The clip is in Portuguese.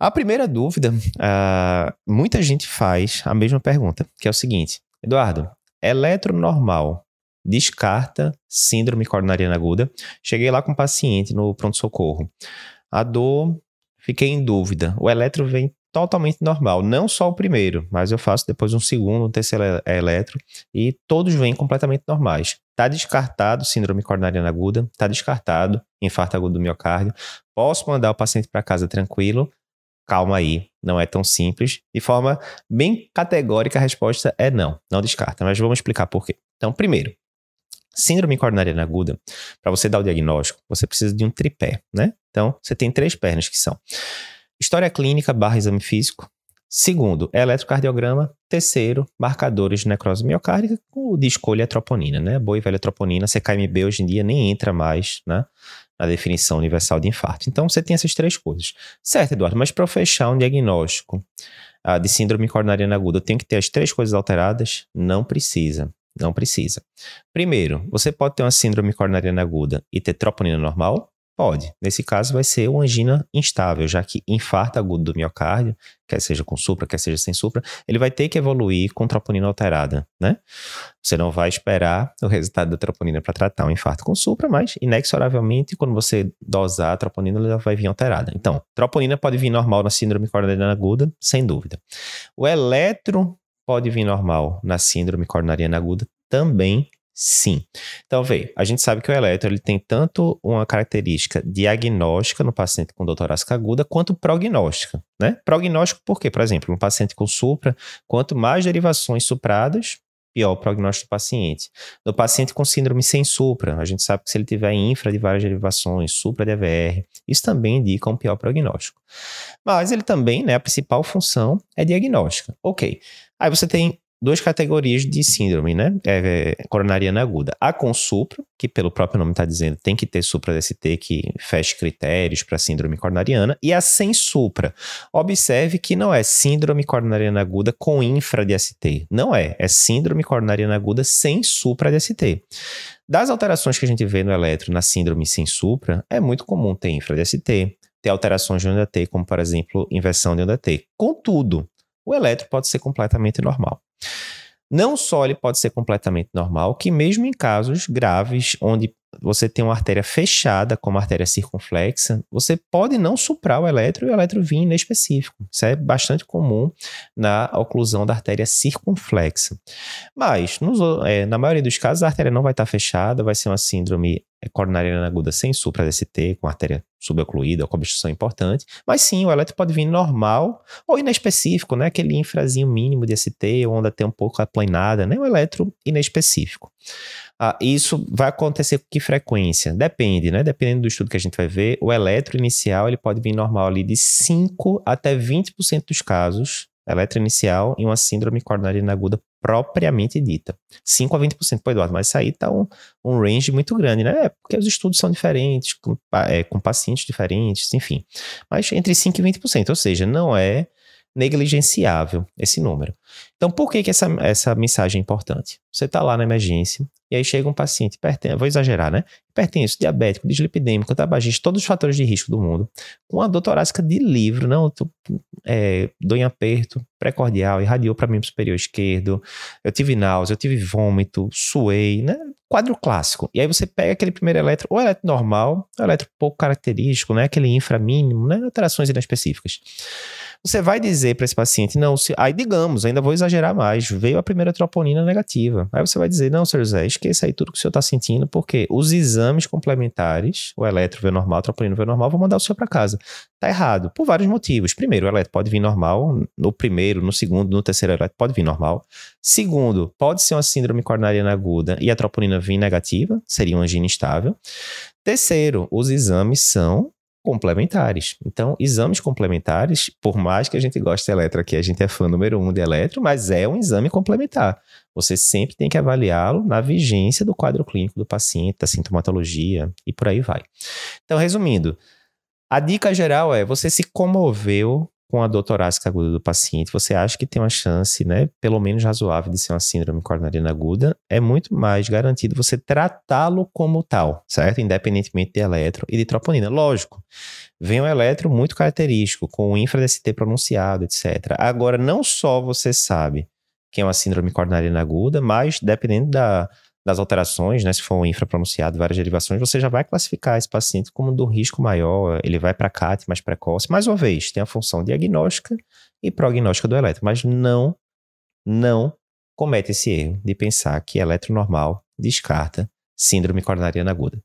A primeira dúvida, uh, muita gente faz a mesma pergunta, que é o seguinte: Eduardo, eletro normal descarta síndrome coronariana aguda? Cheguei lá com um paciente no pronto-socorro. A dor, fiquei em dúvida. O eletro vem totalmente normal. Não só o primeiro, mas eu faço depois um segundo, um terceiro eletro e todos vêm completamente normais. Está descartado síndrome coronariana aguda, está descartado infarto agudo do miocárdio. Posso mandar o paciente para casa tranquilo. Calma aí, não é tão simples. De forma bem categórica, a resposta é não, não descarta. Mas vamos explicar por quê. Então, primeiro, síndrome coronariana aguda, para você dar o diagnóstico, você precisa de um tripé, né? Então, você tem três pernas que são História clínica barra exame físico. Segundo, eletrocardiograma. Terceiro, marcadores de necrose miocárdica de escolha é troponina, né? Boa e velha troponina, CKMB hoje em dia nem entra mais né, na definição universal de infarto. Então você tem essas três coisas. Certo, Eduardo, mas para fechar um diagnóstico uh, de síndrome coronariana aguda, eu tenho que ter as três coisas alteradas? Não precisa. Não precisa. Primeiro, você pode ter uma síndrome coronariana aguda e ter troponina normal? Pode. Nesse caso, vai ser uma angina instável, já que infarto agudo do miocárdio, quer seja com supra, quer seja sem supra, ele vai ter que evoluir com troponina alterada, né? Você não vai esperar o resultado da troponina para tratar um infarto com supra, mas inexoravelmente, quando você dosar a troponina, ela vai vir alterada. Então, troponina pode vir normal na síndrome coronariana aguda, sem dúvida. O eletro pode vir normal na síndrome coronariana aguda também, Sim. Então, vê, a gente sabe que o eletro ele tem tanto uma característica diagnóstica no paciente com dor torácica aguda, quanto prognóstica, né? Prognóstico por quê? Por exemplo, um paciente com supra, quanto mais derivações supradas, pior o prognóstico do paciente. No paciente com síndrome sem supra, a gente sabe que se ele tiver infra de várias derivações, supra de isso também indica um pior prognóstico. Mas ele também, né, a principal função é diagnóstica. Ok. Aí você tem duas categorias de síndrome, né? É, é, coronariana aguda. A com supra, que pelo próprio nome está dizendo, tem que ter supra-DST que feche critérios para síndrome coronariana, e a sem supra. Observe que não é síndrome coronariana aguda com infra-DST. Não é. É síndrome coronariana aguda sem supra-DST. Das alterações que a gente vê no eletro na síndrome sem supra, é muito comum ter infra-DST, ter alterações de onda T, como por exemplo, inversão de onda T. Contudo, o eletro pode ser completamente normal. Não só ele pode ser completamente normal, que mesmo em casos graves, onde você tem uma artéria fechada, como a artéria circunflexa, você pode não suprar o eletro e o eletro vir inespecífico. Isso é bastante comum na oclusão da artéria circunflexa. Mas, nos, é, na maioria dos casos, a artéria não vai estar fechada, vai ser uma síndrome coronariana aguda sem supra-DST, com artéria subocluída, com obstrução importante. Mas sim, o eletro pode vir normal ou inespecífico, né? Aquele infrazinho mínimo de ST, ou onda tem um pouco aplanada, né? O eletro inespecífico. Ah, isso vai acontecer com que frequência? Depende, né? Dependendo do estudo que a gente vai ver, o eletro inicial ele pode vir normal ali de 5 até 20% dos casos, eletro inicial em uma síndrome coronariana aguda propriamente dita. 5 a 20%. Pô, Eduardo, mas isso aí tá um, um range muito grande, né? É porque os estudos são diferentes, com, é, com pacientes diferentes, enfim. Mas entre 5 e 20%, ou seja, não é negligenciável esse número. Então, por que, que essa, essa mensagem é importante? Você está lá na emergência, e aí chega um paciente hipertenso, vou exagerar, né? Hipertenso, diabético, dislipidêmico, tabagista, todos os fatores de risco do mundo, com a dor torácica de livro, não, tô, é, dor em aperto, pré-cordial, irradiou para mim superior esquerdo, eu tive náusea, eu tive vômito, suei, né? Quadro clássico. E aí você pega aquele primeiro eletro, ou eletro normal, ou eletro pouco característico, né? Aquele infra mínimo, né? Alterações inespecíficas. Você vai dizer para esse paciente, não, se, aí digamos, ainda vou exagerar mais, veio a primeira troponina negativa. Aí você vai dizer, não, senhor José, esqueça aí tudo que o senhor está sentindo, porque os exames complementares, o eletro veio normal, a troponina veio normal, vou mandar o senhor para casa. Tá errado, por vários motivos. Primeiro, o eletro pode vir normal, no primeiro, no segundo, no terceiro eletro pode vir normal. Segundo, pode ser uma síndrome coronariana aguda e a troponina vir negativa, seria uma angina instável. Terceiro, os exames são complementares. Então, exames complementares, por mais que a gente goste de eletro aqui, a gente é fã número um de eletro, mas é um exame complementar. Você sempre tem que avaliá-lo na vigência do quadro clínico do paciente, da sintomatologia e por aí vai. Então, resumindo, a dica geral é: você se comoveu com a dor torácica aguda do paciente, você acha que tem uma chance, né, pelo menos razoável, de ser uma síndrome coronariana aguda, é muito mais garantido você tratá-lo como tal, certo? Independentemente de eletro e de troponina. Lógico, vem um eletro muito característico, com o infra-DST pronunciado, etc. Agora, não só você sabe que é uma síndrome coronariana aguda, mas dependendo da das alterações, né, se for um infrapronunciado, várias derivações, você já vai classificar esse paciente como do risco maior, ele vai para CAT mais precoce. Mais uma vez, tem a função diagnóstica e prognóstica do eletro, mas não, não comete esse erro de pensar que eletro normal descarta síndrome coronariana aguda.